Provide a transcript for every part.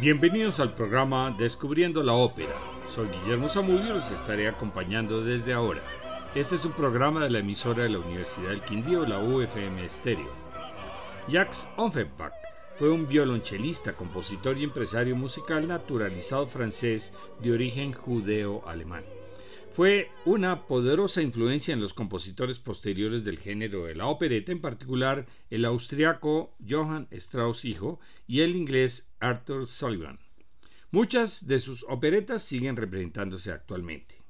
Bienvenidos al programa Descubriendo la Ópera. Soy Guillermo Zamudio y los estaré acompañando desde ahora. Este es un programa de la emisora de la Universidad del Quindío, la UFM Estéreo. Jacques Offenbach fue un violonchelista, compositor y empresario musical naturalizado francés de origen judeo-alemán. Fue una poderosa influencia en los compositores posteriores del género de la opereta, en particular el austriaco Johann Strauss hijo y el inglés Arthur Sullivan. Muchas de sus operetas siguen representándose actualmente.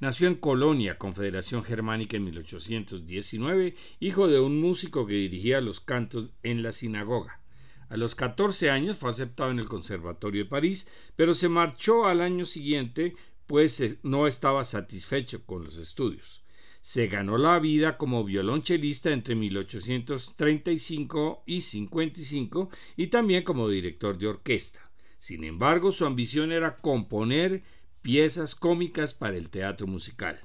Nació en Colonia, Confederación Germánica, en 1819, hijo de un músico que dirigía los cantos en la sinagoga. A los 14 años fue aceptado en el Conservatorio de París, pero se marchó al año siguiente pues no estaba satisfecho con los estudios. Se ganó la vida como violonchelista entre 1835 y 55 y también como director de orquesta. Sin embargo, su ambición era componer piezas cómicas para el teatro musical.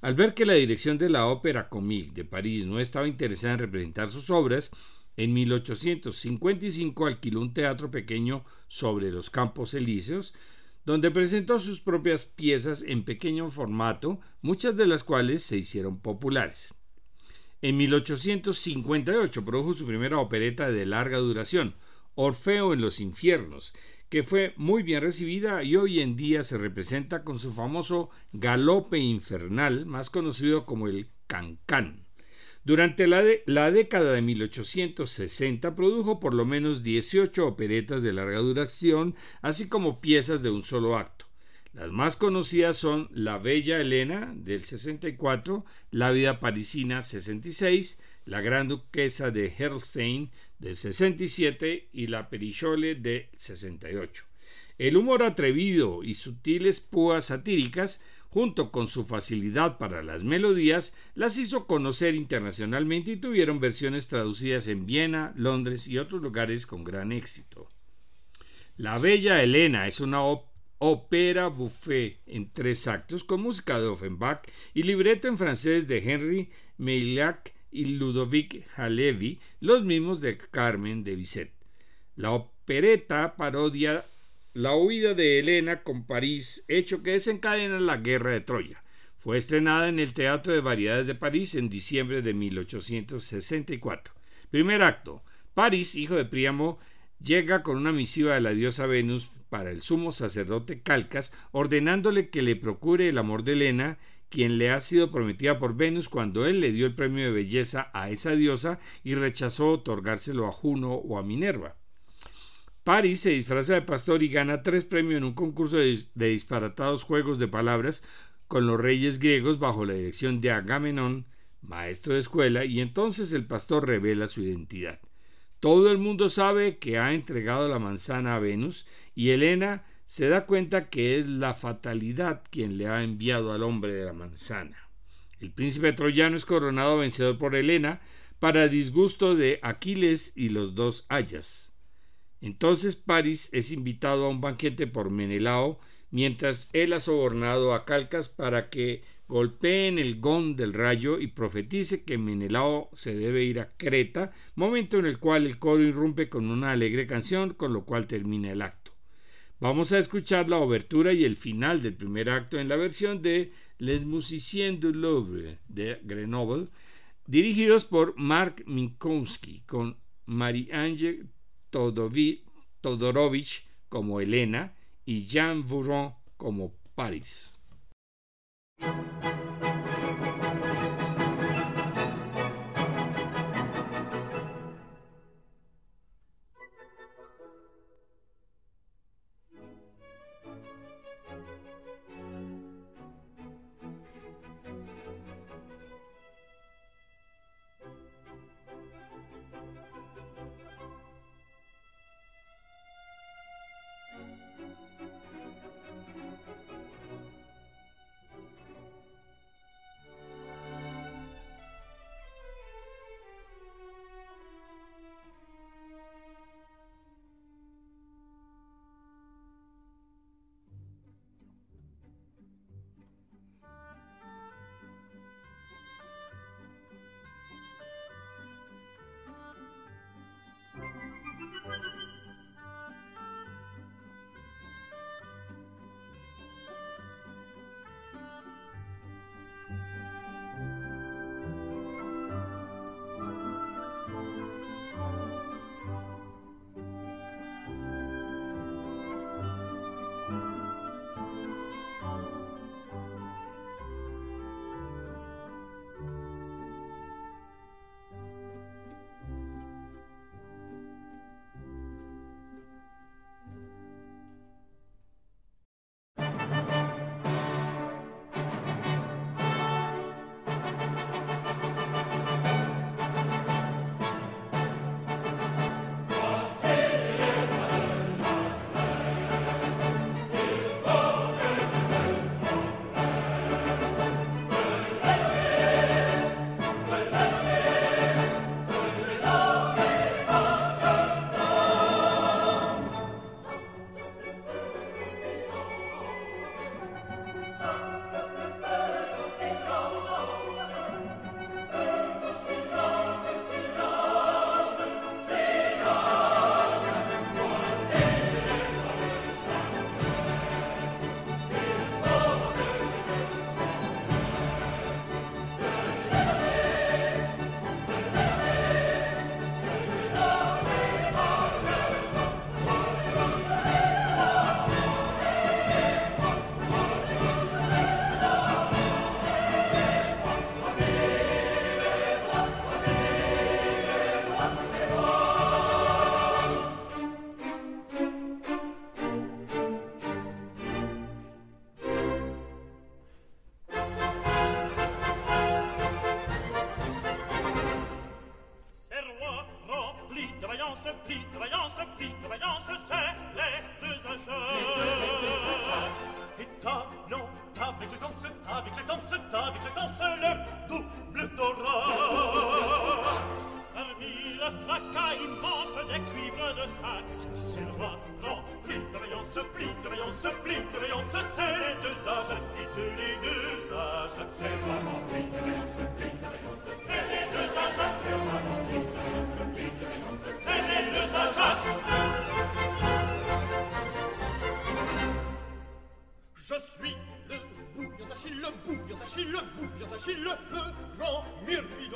Al ver que la dirección de la Ópera Comique de París no estaba interesada en representar sus obras, en 1855 alquiló un teatro pequeño sobre los Campos Elíseos, donde presentó sus propias piezas en pequeño formato, muchas de las cuales se hicieron populares. En 1858 produjo su primera opereta de larga duración, Orfeo en los infiernos, que fue muy bien recibida y hoy en día se representa con su famoso galope infernal, más conocido como el cancán. Durante la, década de 1860 produjo por lo menos 18 operetas de larga duración, así como piezas de un solo acto. Las más conocidas son La Bella Elena del 64, La Vida Parisina 66, La Gran Duquesa de Herlstein del 67 y La Perichole de 68. El humor atrevido y sutiles púas satíricas junto con su facilidad para las melodías, las hizo conocer internacionalmente y tuvieron versiones traducidas en Viena, Londres y otros lugares con gran éxito. La Bella Elena es una ópera buffet en tres actos con música de Offenbach y libreto en francés de Henry Meillac y Ludovic Halevi, los mismos de Carmen de Bizet. La opereta parodia la huida de Helena con París, hecho que desencadena la guerra de Troya. Fue estrenada en el Teatro de Variedades de París en diciembre de 1864. Primer acto. París, hijo de Príamo, llega con una misiva de la diosa Venus para el sumo sacerdote Calcas, ordenándole que le procure el amor de Helena, quien le ha sido prometida por Venus cuando él le dio el premio de belleza a esa diosa y rechazó otorgárselo a Juno o a Minerva. Paris se disfraza de pastor y gana tres premios en un concurso de, disparatados juegos de palabras con los reyes griegos bajo la dirección de Agamenón, maestro de escuela, y entonces el pastor revela su identidad. Todo el mundo sabe que ha entregado la manzana a Venus y Helena se da cuenta que es la fatalidad quien le ha enviado al hombre de la manzana. El príncipe troyano es coronado vencedor por Helena para disgusto de Aquiles y los dos Ayas. Entonces París es invitado a un banquete por Menelao, mientras él ha sobornado a Calcas para que golpeen el gón del rayo y profetice que Menelao se debe ir a Creta, momento en el cual el coro irrumpe con una alegre canción, con lo cual termina el acto. Vamos a escuchar la obertura y el final del primer acto en la versión de Les Musiciens du Louvre de Grenoble, dirigidos por Mark Minkowski, con Marie-Ange Todorovich como Elena y Jean Bouron como Paris. je danse avec, je danse avec, je danse le double taureau. Parmi le fracas immense des cuivres de sac, c'est le roi, grand, pli de rayance, pli de rayance, pli de rayance, c'est les deux âges, et de les deux âges, c'est le grand. suis le, le grand murmure.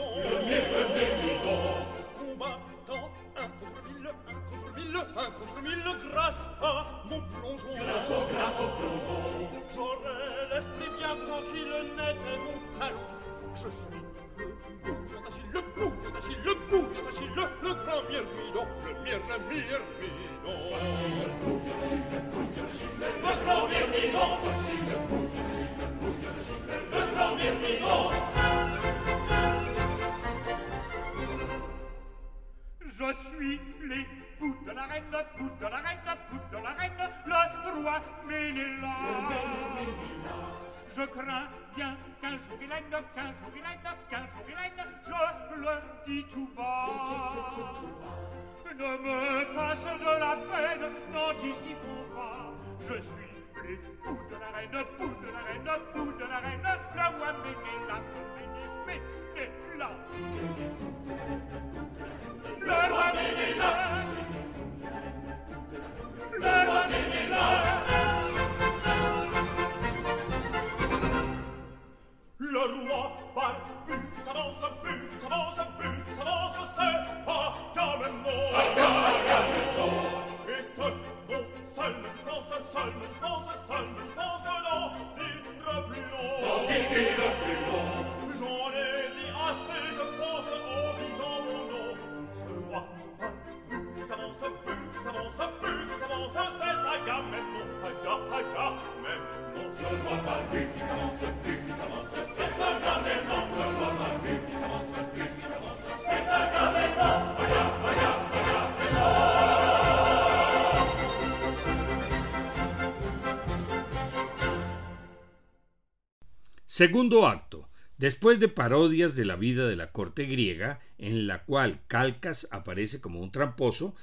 Segundo acto. Después de parodias de la vida de la corte griega, en la cual Calcas aparece como un tramposo,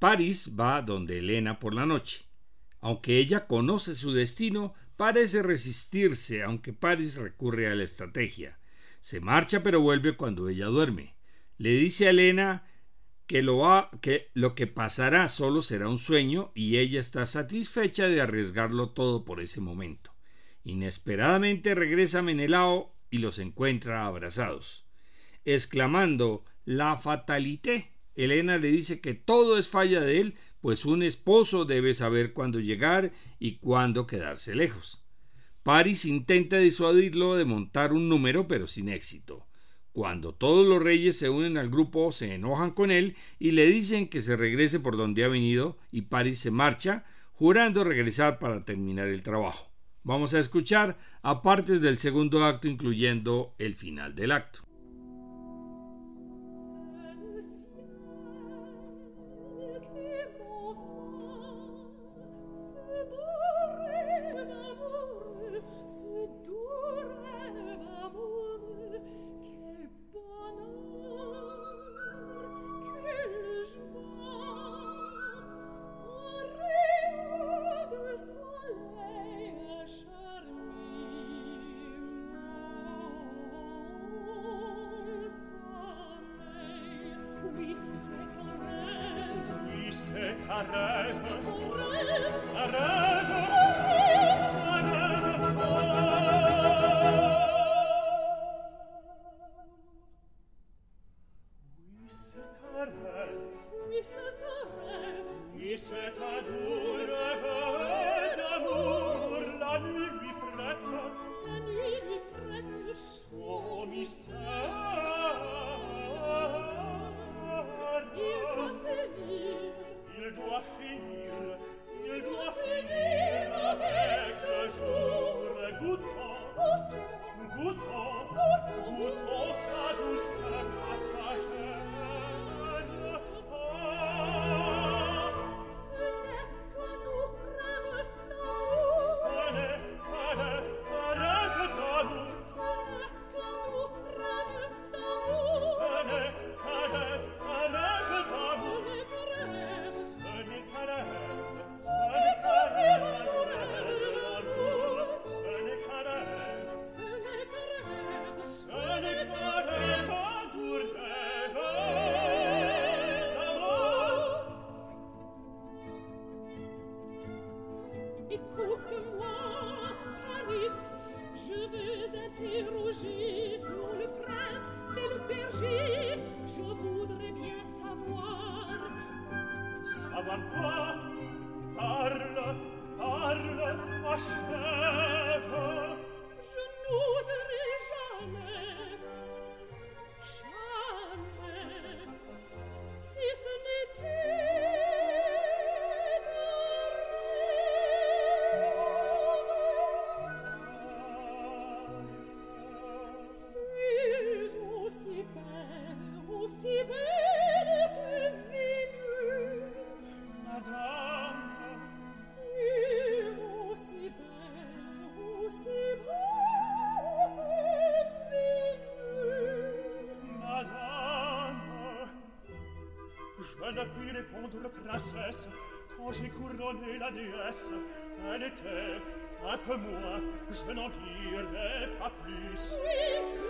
París va donde Helena por la noche. Aunque ella conoce su destino, parece resistirse, aunque París recurre a la estrategia. Se marcha pero vuelve cuando ella duerme. Le dice a Helena que lo, que lo que pasará solo será un sueño y ella está satisfecha de arriesgarlo todo por ese momento. Inesperadamente regresa Menelao y los encuentra abrazados. Exclamando la fatalité, Elena le dice que todo es falla de él, pues un esposo debe saber cuándo llegar y cuándo quedarse lejos. Paris intenta disuadirlo de montar un número, pero sin éxito. Cuando todos los reyes se unen al grupo, se enojan con él y le dicen que se regrese por donde ha venido y Paris se marcha, jurando regresar para terminar el trabajo. Vamos a escuchar a partes del segundo acto, incluyendo el final del acto. contre princesse, quand j'ai la dies, elle était un peu je n'en dirai pas plus. Oui, je...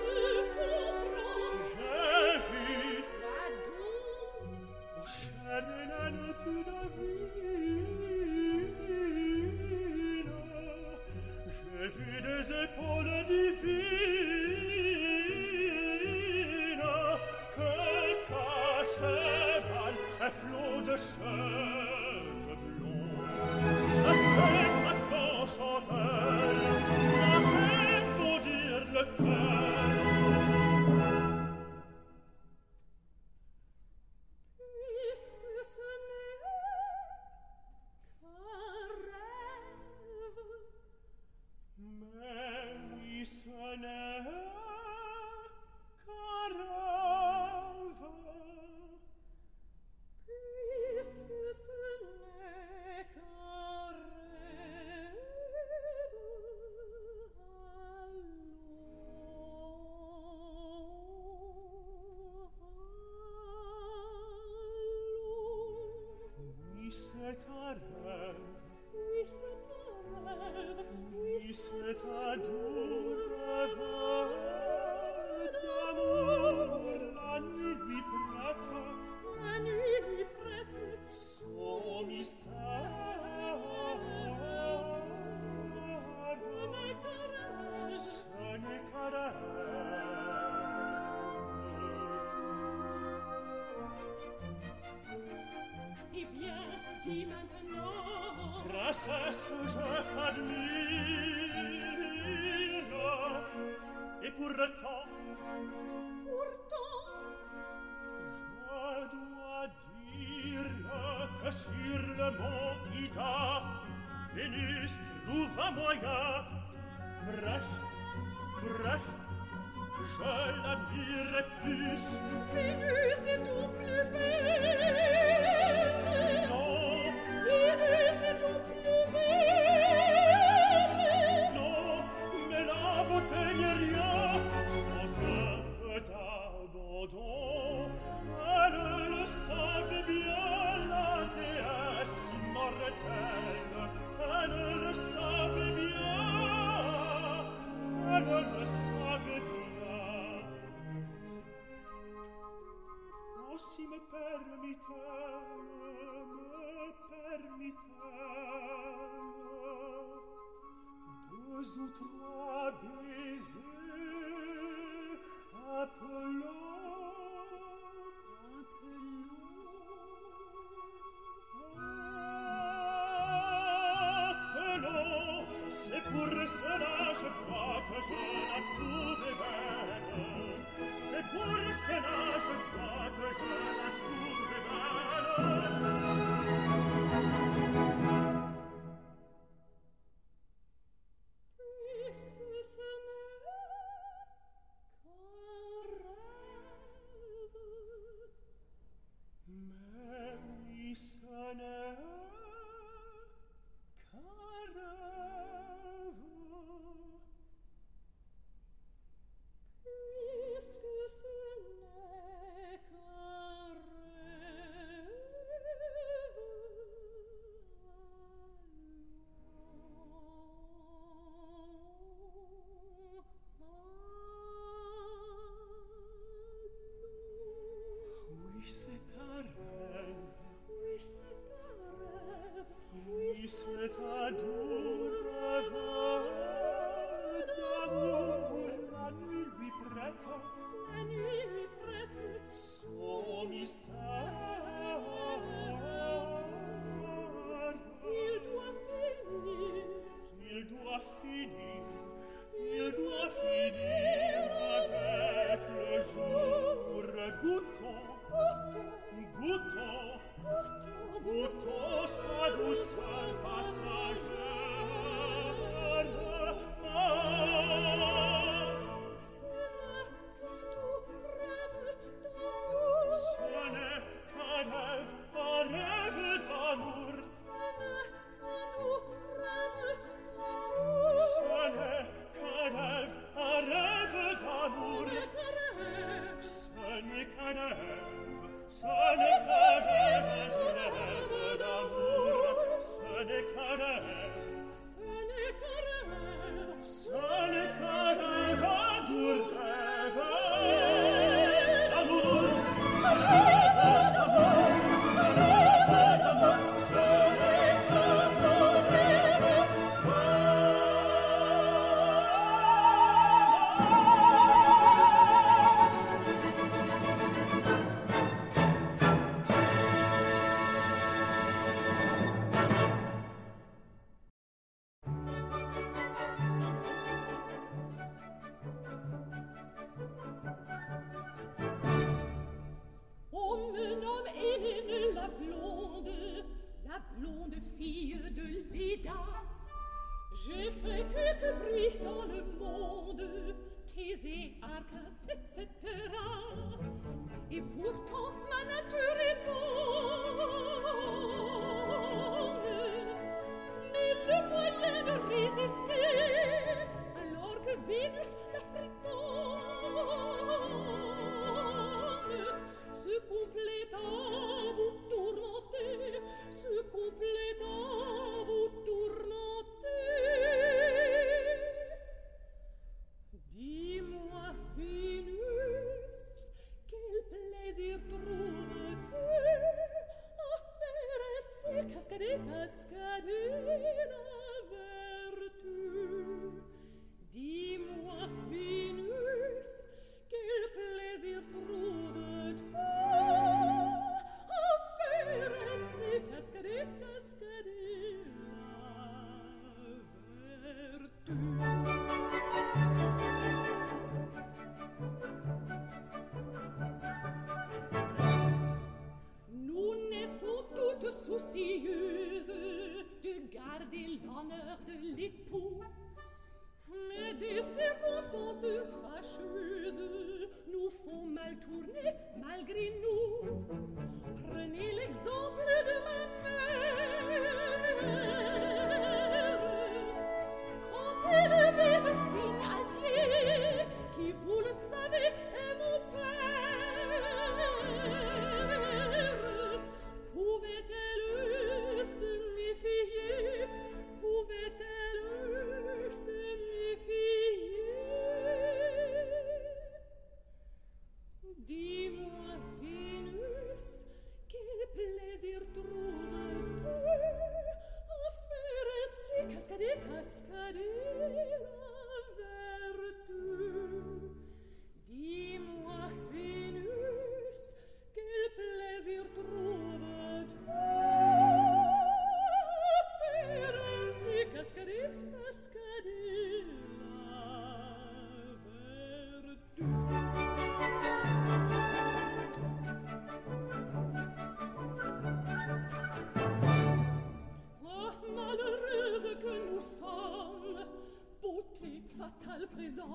permittano dos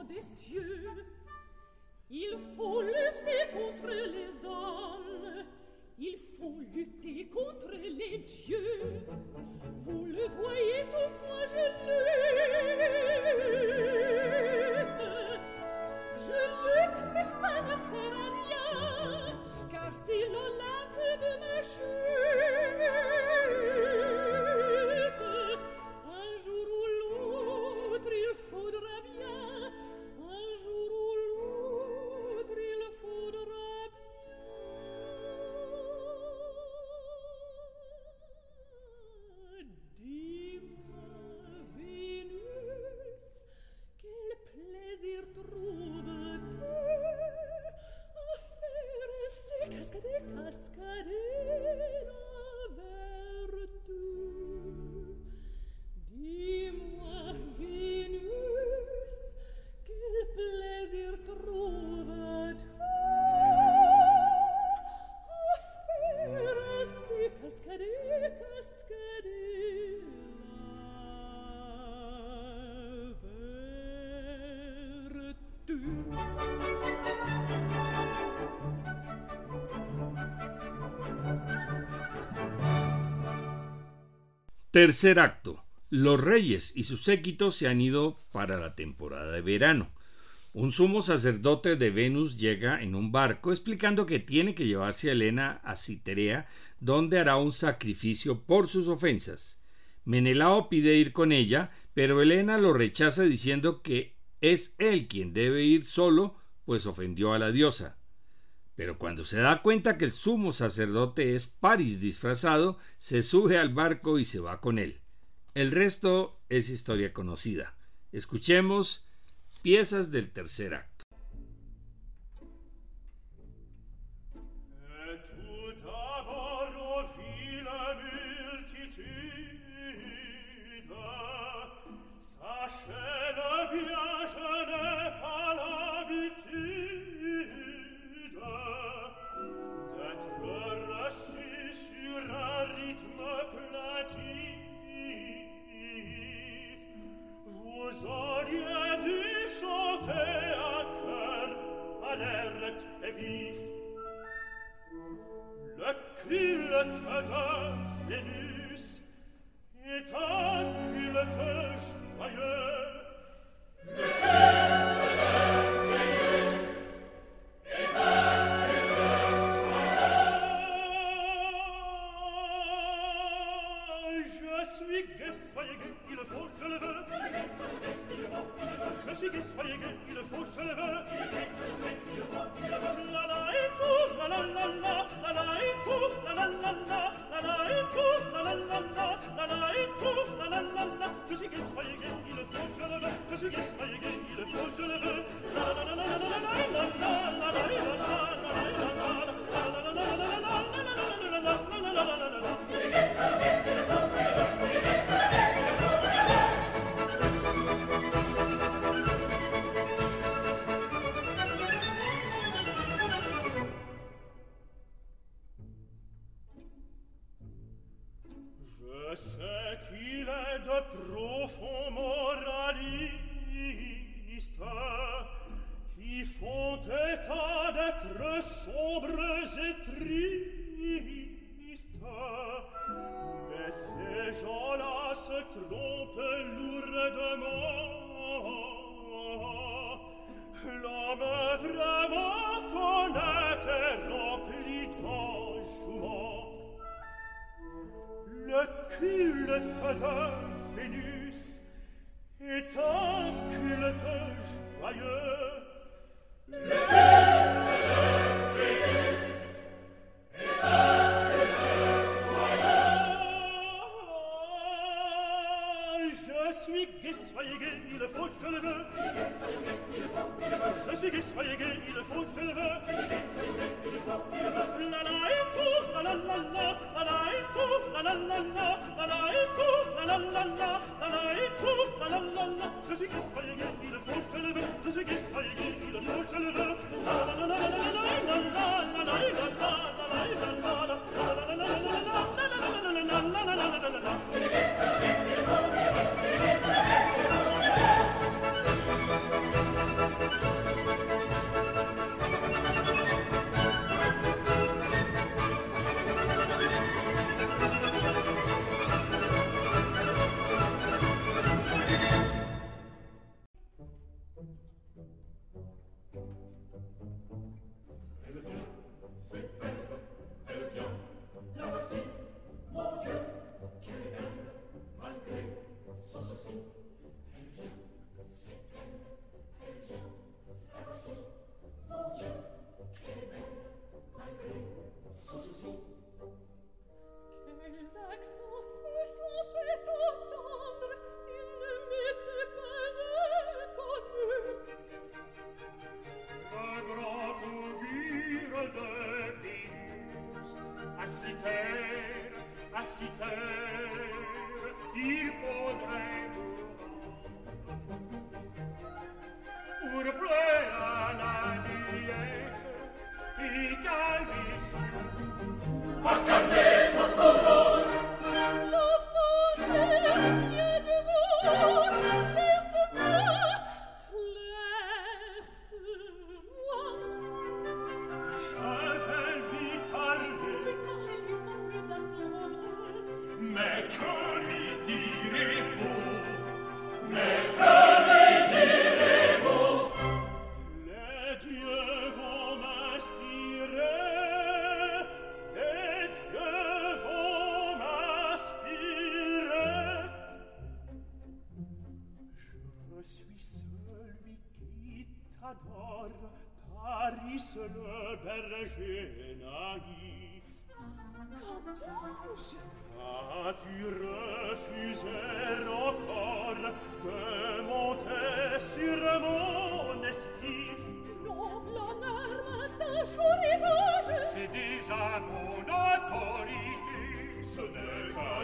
des cieux. Il faut lutter contre les hommes, il faut lutter contre les dieux. Vous le voyez tous, moi je lutte. Je lutte, mais ça ne sert à rien, car si l'Olympe veut ma Tercer acto. Los reyes y su séquito se han ido para la temporada de verano. Un sumo sacerdote de Venus llega en un barco explicando que tiene que llevarse a Helena a Citerea, donde hará un sacrificio por sus ofensas. Menelao pide ir con ella, pero Helena lo rechaza diciendo que es él quien debe ir solo, pues ofendió a la diosa. Pero cuando se da cuenta que el sumo sacerdote es Paris disfrazado, se sube al barco y se va con él. El resto es historia conocida. Escuchemos piezas del tercer acto. triste qui font état d'être sombres et tristes. Mais ces gens-là se trompent lourdement. L'homme vraiment en était rempli d'enjouement. Le culte de Vénus Et tant qu'il était joyeux, les soyez il faut que je le veux. Je suis gay, soyez gay, il faut que je le veux. La la et tout, la la la la, la et tout, la la la la, la et tout, la la la la, la et tout, la la la la. Je suis gay, soyez gay, il faut que le veux. Je suis gay, soyez gay, il faut que le veux. La la la la la la la la la la la la la la la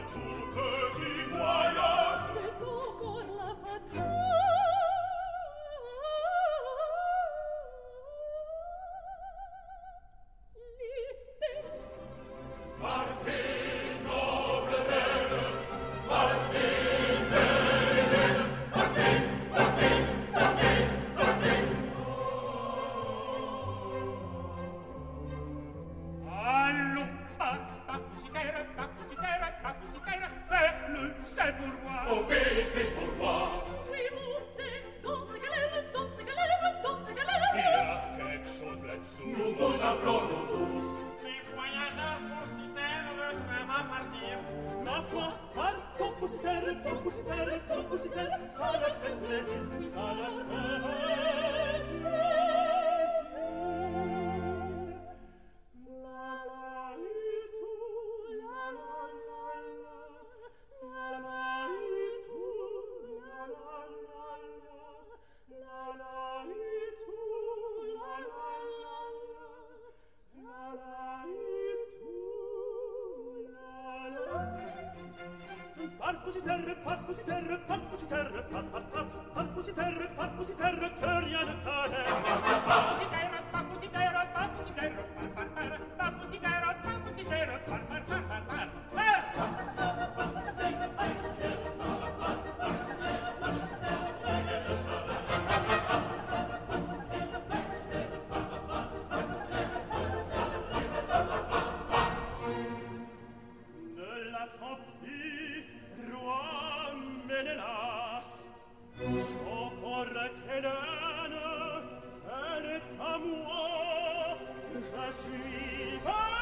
tool. Nella troppi, roi menelas, suis Paris.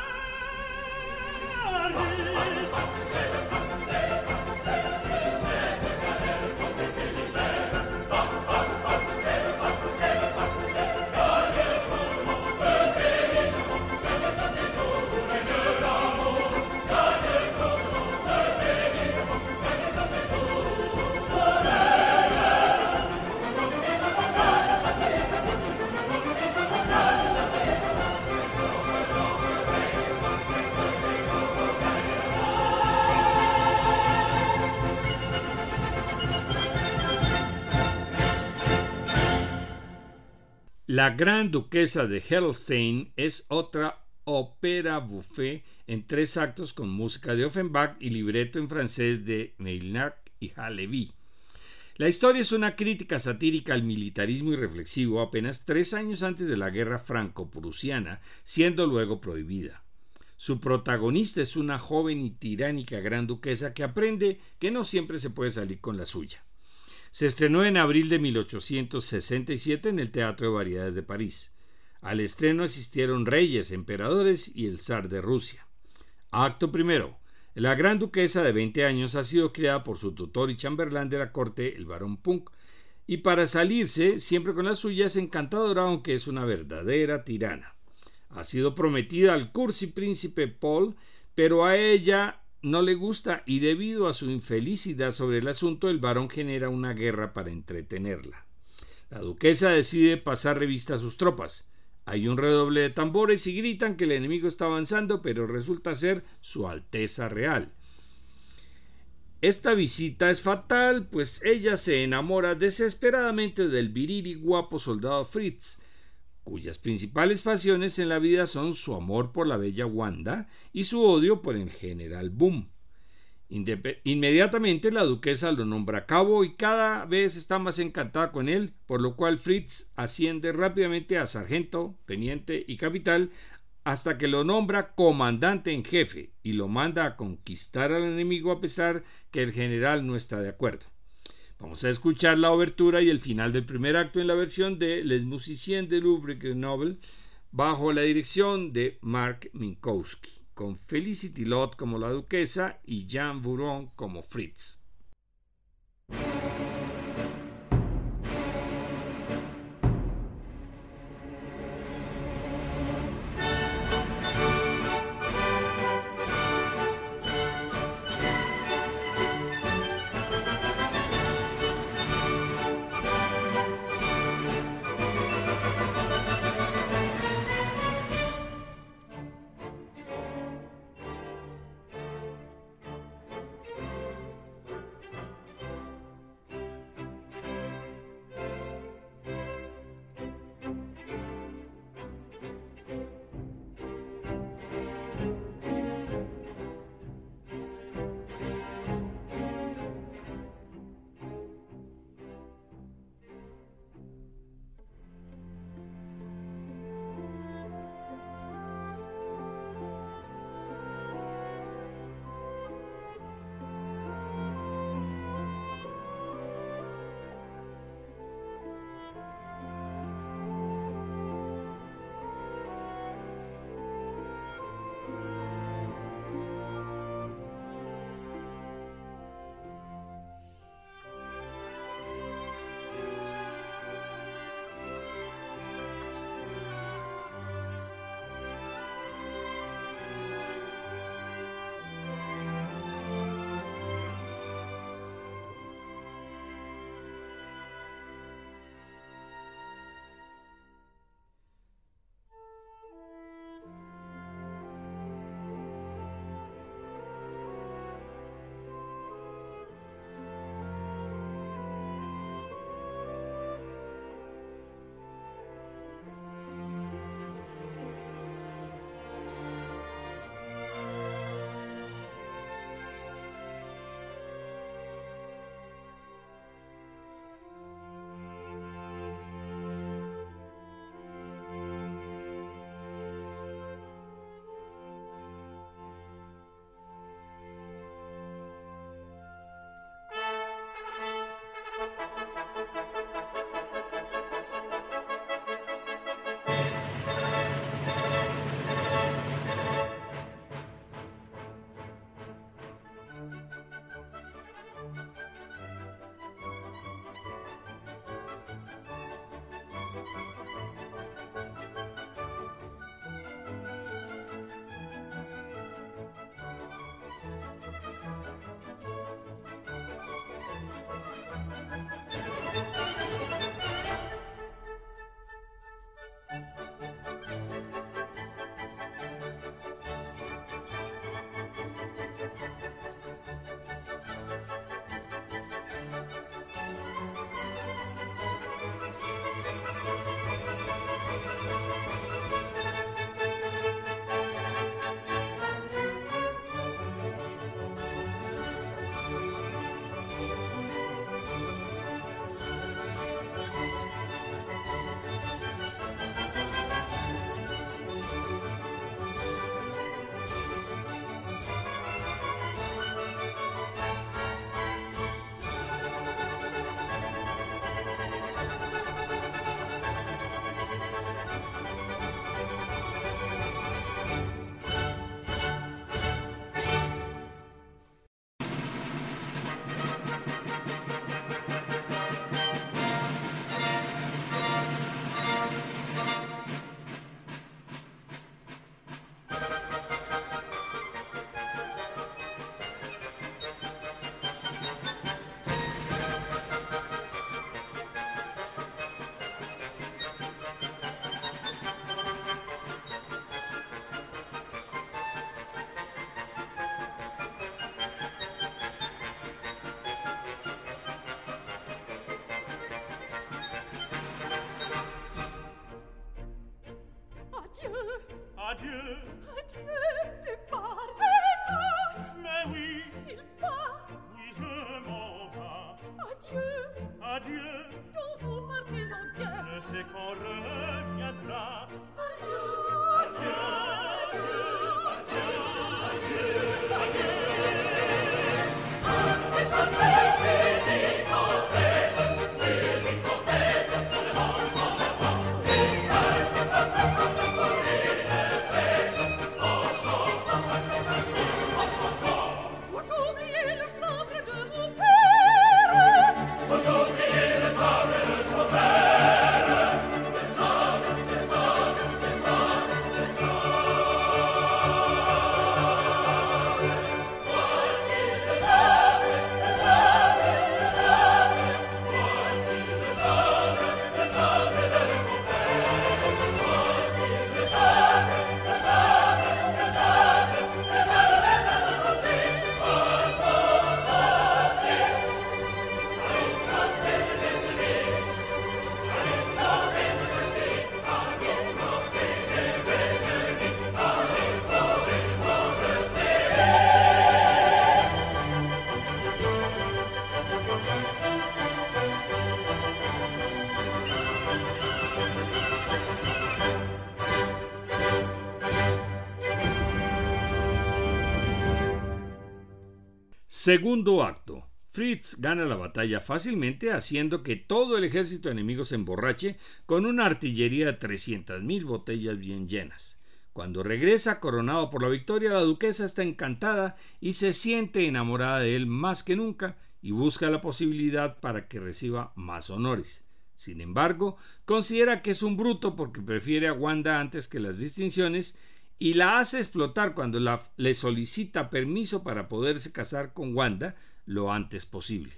La Gran Duquesa de Helstein es otra ópera buffet en tres actos con música de Offenbach y libreto en francés de Meilnac y Halevi. La historia es una crítica satírica al militarismo y reflexivo apenas tres años antes de la guerra franco-prusiana, siendo luego prohibida. Su protagonista es una joven y tiránica gran duquesa que aprende que no siempre se puede salir con la suya. Se estrenó en abril de 1867 en el Teatro de Variedades de París. Al estreno asistieron reyes, emperadores y el zar de Rusia. Acto primero. La gran duquesa de 20 años ha sido criada por su tutor y chambelán de la corte, el barón Punk, y para salirse, siempre con la suya, es encantadora, aunque es una verdadera tirana. Ha sido prometida al cursi príncipe Paul, pero a ella no le gusta y debido a su infelicidad sobre el asunto el varón genera una guerra para entretenerla. La duquesa decide pasar revista a sus tropas. Hay un redoble de tambores y gritan que el enemigo está avanzando, pero resulta ser su Alteza Real. Esta visita es fatal, pues ella se enamora desesperadamente del viril y guapo soldado Fritz, cuyas principales pasiones en la vida son su amor por la bella Wanda y su odio por el general Boom. Inmediatamente la duquesa lo nombra cabo y cada vez está más encantada con él, por lo cual Fritz asciende rápidamente a sargento, teniente y capital hasta que lo nombra comandante en jefe y lo manda a conquistar al enemigo a pesar que el general no está de acuerdo. Vamos a escuchar la obertura y el final del primer acto en la versión de Les Musiciens de Louvre Grenoble bajo la dirección de Mark Minkowski, con Felicity Lott como la duquesa y Jean Bouron como Fritz. Adieu. Adieu. Adieu, pars, hélas. Mais oui. Il part. Oui, je m'en vais. Adieu. Adieu. Dont vous partez en guerre. Ne sais quand reviendra. Adieu. Adieu. Segundo acto. Fritz gana la batalla fácilmente haciendo que todo el ejército enemigo se emborrache con una artillería de 300.000 botellas bien llenas. Cuando regresa coronado por la victoria, la duquesa está encantada y se siente enamorada de él más que nunca y busca la posibilidad para que reciba más honores. Sin embargo, considera que es un bruto porque prefiere a Wanda antes que las distinciones y la hace explotar cuando le solicita permiso para poderse casar con Wanda lo antes posible.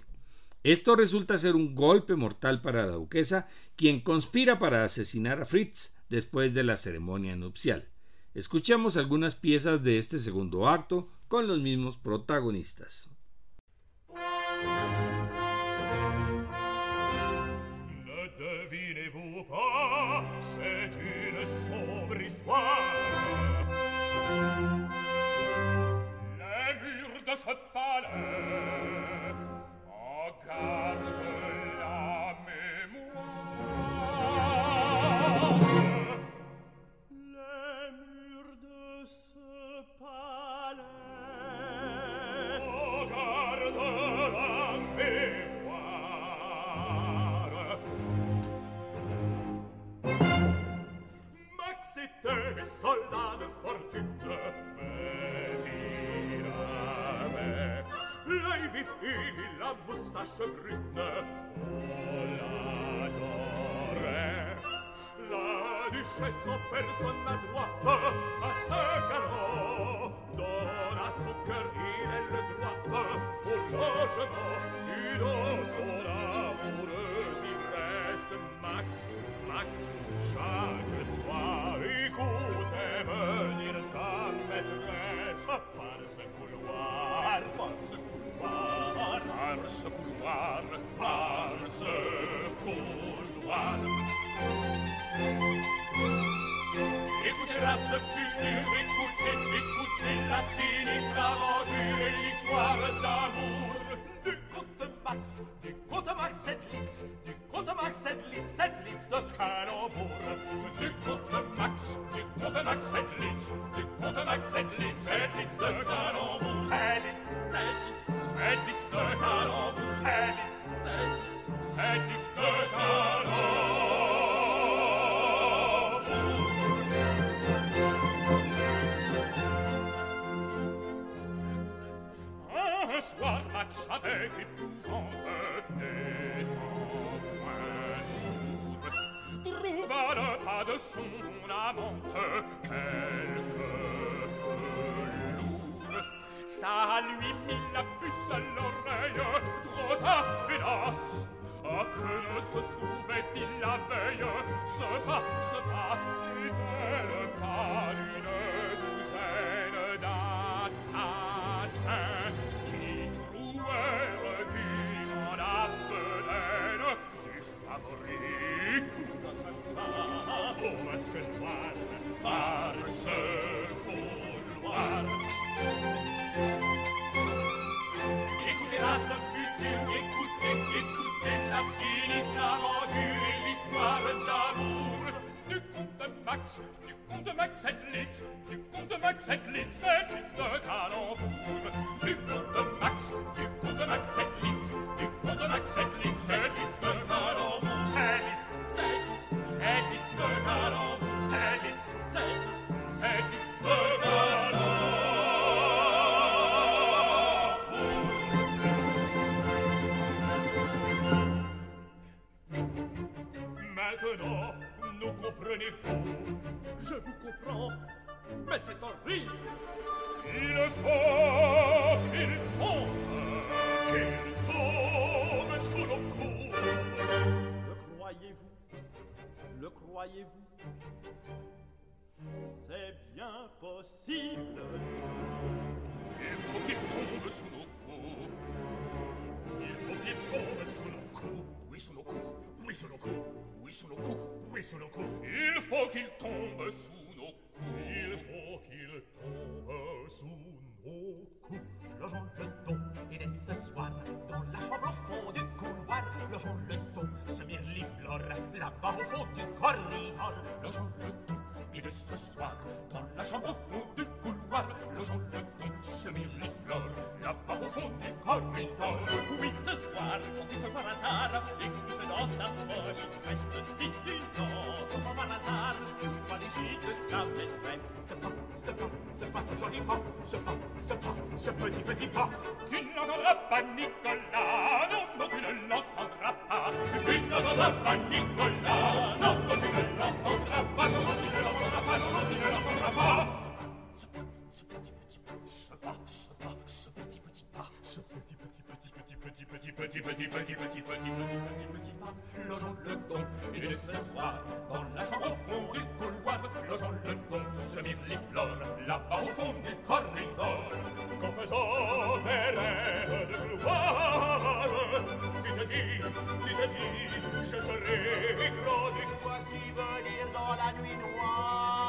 Esto resulta ser un golpe mortal para la duquesa, quien conspira para asesinar a Fritz después de la ceremonia nupcial. Escuchemos algunas piezas de este segundo acto con los mismos protagonistas. Eh, oh God. et la moustache brune. Oh, On l'adorait. La duchesse en personne à droite à ce galop donne à son cœur il est le droit au logement et dans son amoureuse ivresse Max, Max, chaque soir écoutait venir sa maîtresse par ce couloir, par ce couloir par par ce couloir par ce couloir Écoutez-la ce futur, écoutez, écoutez la sinistre aventure et l'histoire d'amour du comte Max, du comte Max Edlitz, du comte Max Edlitz, Edlitz de una monte quelque lourde ça lui mit la puce à l'oreille trop tard hélas. Ah, que ne se souvait-il la veille? Ce pas, ce pas, c'était le pas max. Et litz, et litz de canon Du gode max, du gode max et litz, du gode max et litz, et litz de canon C'est litz, c'est litz, c'est litz de canon C'est litz, c'est litz, c'est litz de canon Maintenant, nous comprenez-vous. Je vous comprends. Mais c'est horrible. Il faut qu'il tombe. qu'il tombe sous nos coups Le croyez-vous? Le croyez-vous? C'est bien possible. Il faut qu'il tombe sous nos coups. Il faut qu'il tombe sous nos coups Oui, sous nos coups. Oui, sous nos coups Oui, sous nos coups. Oui, sous nos coups Il faut qu'il tombe sous. Il faut qu'il tombe sous nos coups Logeons le ton, et dès ce soir, dans la chambre au fond du couloir, logeons le ton, se mirliflore, là-bas au fond du corridor. Logeons le ton, et de ce soir, dans la chambre au fond du couloir, le ton, se mirliflore, là-bas au fond du corridor. Oui, ce soir, quand il se fera tard, écoute dans ta folie presse, si tu n'entends comme par hasard, pas les gîtes de ta maîtresse? Ce pas, ce pas, ce pas, ce joli pas, ce pas, ce pas, ce petit petit pas. Tu n'entendras pas Nicolas, non, non, tu ne l'entendras pas. Tu n'entendras pas Nicolas, non, non, tu ne l'entendras pas. Non, tu ne l'entendras pas, ce petit, petit, petit, petit, petit, petit, petit, petit petit petit petit petit petit petit petit petit pas. Logeons le don et de s'asseoir dans la chambre au fond du couloir. Logeons le don, les fleurs là au fond du corridor. Qu'en faisant des rêves de gloire dis, tu te dis Je serai grand du Voici venir dans la nuit noire.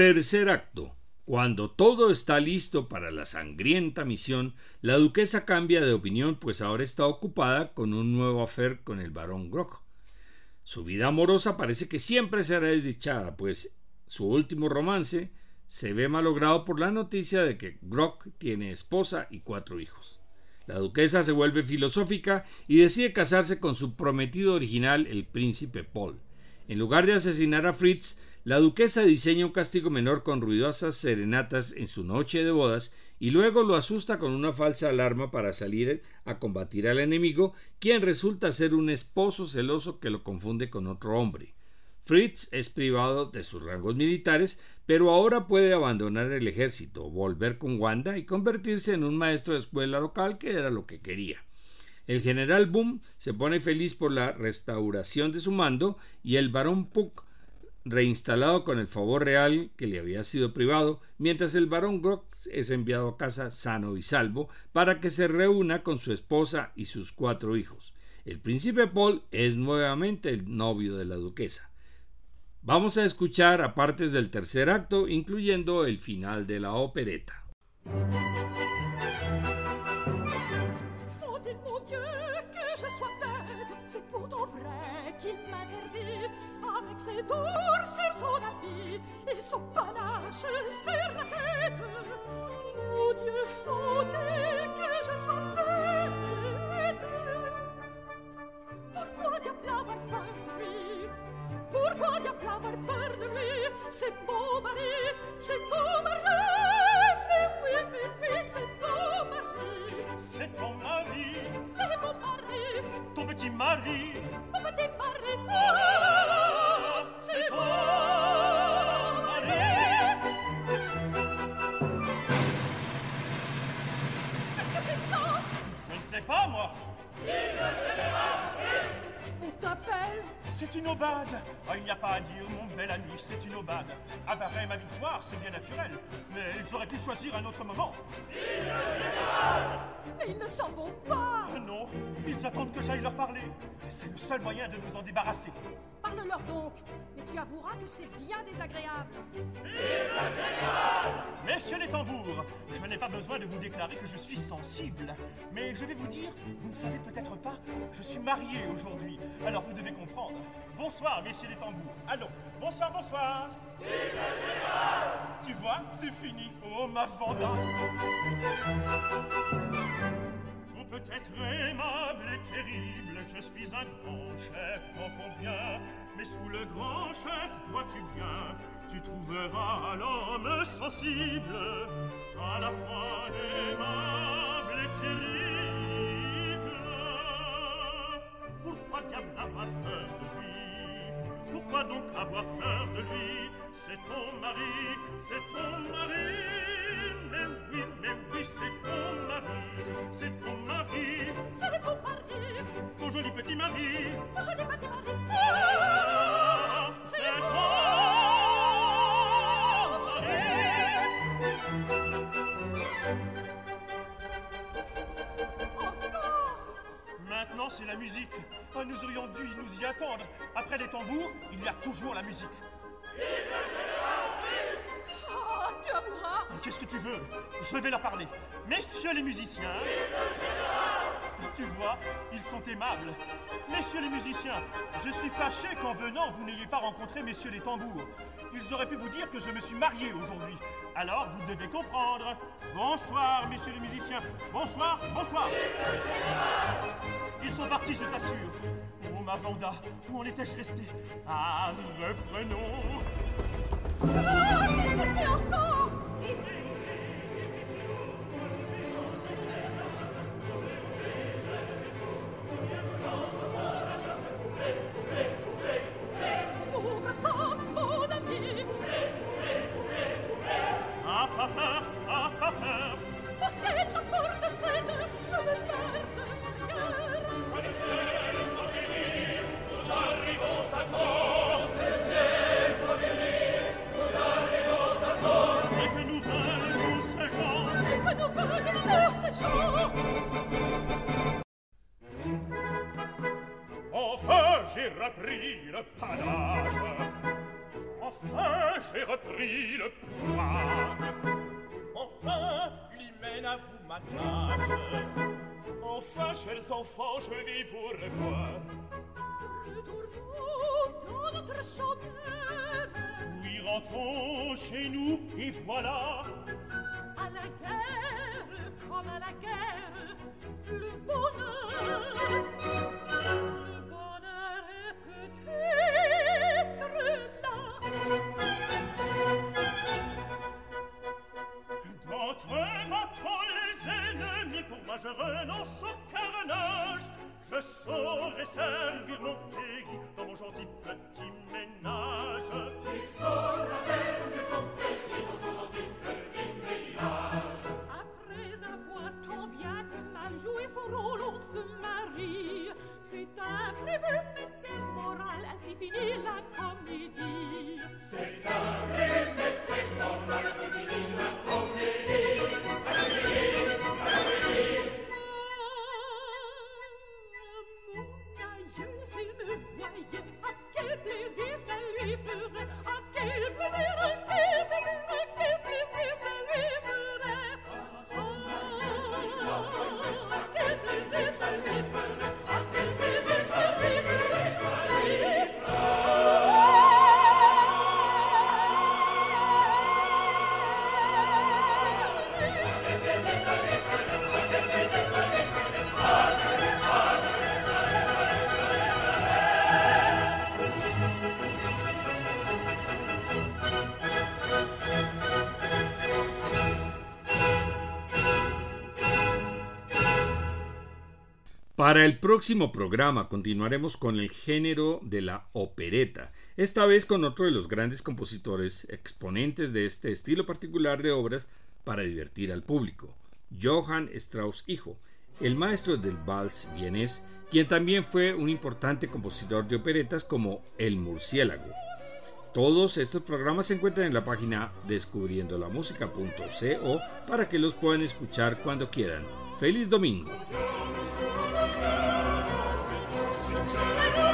Tercer acto. Cuando todo está listo para la sangrienta misión, la duquesa cambia de opinión, pues ahora está ocupada con un nuevo affair con el barón Grog. Su vida amorosa parece que siempre será desdichada, pues su último romance se ve malogrado por la noticia de que Grog tiene esposa y cuatro hijos. La duquesa se vuelve filosófica y decide casarse con su prometido original, el príncipe Paul. En lugar de asesinar a Fritz, la duquesa diseña un castigo menor con ruidosas serenatas en su noche de bodas y luego lo asusta con una falsa alarma para salir a combatir al enemigo, quien resulta ser un esposo celoso que lo confunde con otro hombre. Fritz es privado de sus rangos militares, pero ahora puede abandonar el ejército, volver con Wanda y convertirse en un maestro de escuela local, que era lo que quería. El general Boom se pone feliz por la restauración de su mando y el barón Puck reinstalado con el favor real que le había sido privado, mientras el barón Grog es enviado a casa sano y salvo para que se reúna con su esposa y sus cuatro hijos. El príncipe Paul es nuevamente el novio de la duquesa. Vamos a escuchar a partes del tercer acto, incluyendo el final de la opereta. c'est d'or sur son habit et son panache sur la tête. Mon Dieu, faut-il que je sois bête Pourquoi diable avoir peur de lui Pourquoi diable avoir peur de lui C'est mon mari, c'est mon mari Mais oui, mais oui, c'est mon mari C'est ton mari, c'est mon mari, ton petit mari. mon petit mari. Ah, c'est ton mon mari. Qu'est-ce que c'est ça Je ne sais pas, moi. On t'appelle? C'est une aubade. Ah, il n'y a pas à dire, mon bel ami, c'est une aubade. Apparaît ma victoire, c'est bien naturel. Mais ils auraient pu choisir un autre moment. Mais ils ne s'en vont pas Ah non, ils attendent que j'aille leur parler. C'est le seul moyen de nous en débarrasser. Parle-leur donc Mais tu avoueras que c'est bien désagréable Messieurs les tambours, je n'ai pas besoin de vous déclarer que je suis sensible. Mais je vais vous dire, vous ne savez peut-être pas, je suis marié aujourd'hui. Alors vous devez comprendre. Bonsoir, messieurs les tambours. Allons, bonsoir, bonsoir. Tu vois, c'est fini. Oh, ma Vanda. On peut être aimable et terrible, je suis un grand chef, j'en conviens. Mais sous le grand chef, vois-tu bien, tu trouveras l'homme sensible, à la fois aimable et terrible. Pourquoi diable avoir peur? Pourquoi donc avoir peur de lui? C'est ton mari, c'est ton mari. Mais oui, mais oui, c'est ton mari C'est ton mari. C'est mon mari. Ton joli petit mari. Mon joli petit mari. Ah, C'est ton mari C'est la musique. Ah, Nous aurions dû nous y attendre. Après les tambours, il y a toujours la musique. Ah, tu avoueras Qu'est-ce que tu veux? Je vais leur parler. Messieurs les musiciens. Tu vois, ils sont aimables. Messieurs les musiciens, je suis fâché qu'en venant, vous n'ayez pas rencontré messieurs les tambours. Ils auraient pu vous dire que je me suis marié aujourd'hui. Alors, vous devez comprendre. Bonsoir, messieurs les musiciens. Bonsoir, bonsoir. Ils sont partis, je t'assure. Oh, ma Vanda, où en étais-je resté? Ah, reprenons. Ah, qu'est-ce que c'est encore? Et voilà. À la guerre, comme à la guerre, le bonheur, le bonheur est peut-être là. D'entre battons les ennemis, pour moi je renonce au carnage. Je saurai servir mon pays dans mon gentil petit ménage. Après Para el próximo programa continuaremos con el género de la opereta, esta vez con otro de los grandes compositores exponentes de este estilo particular de obras para divertir al público, Johann Strauss hijo, el maestro del vals vienés, quien también fue un importante compositor de operetas como El murciélago. Todos estos programas se encuentran en la página descubriendolamusica.co para que los puedan escuchar cuando quieran. ¡Feliz domingo! Sincero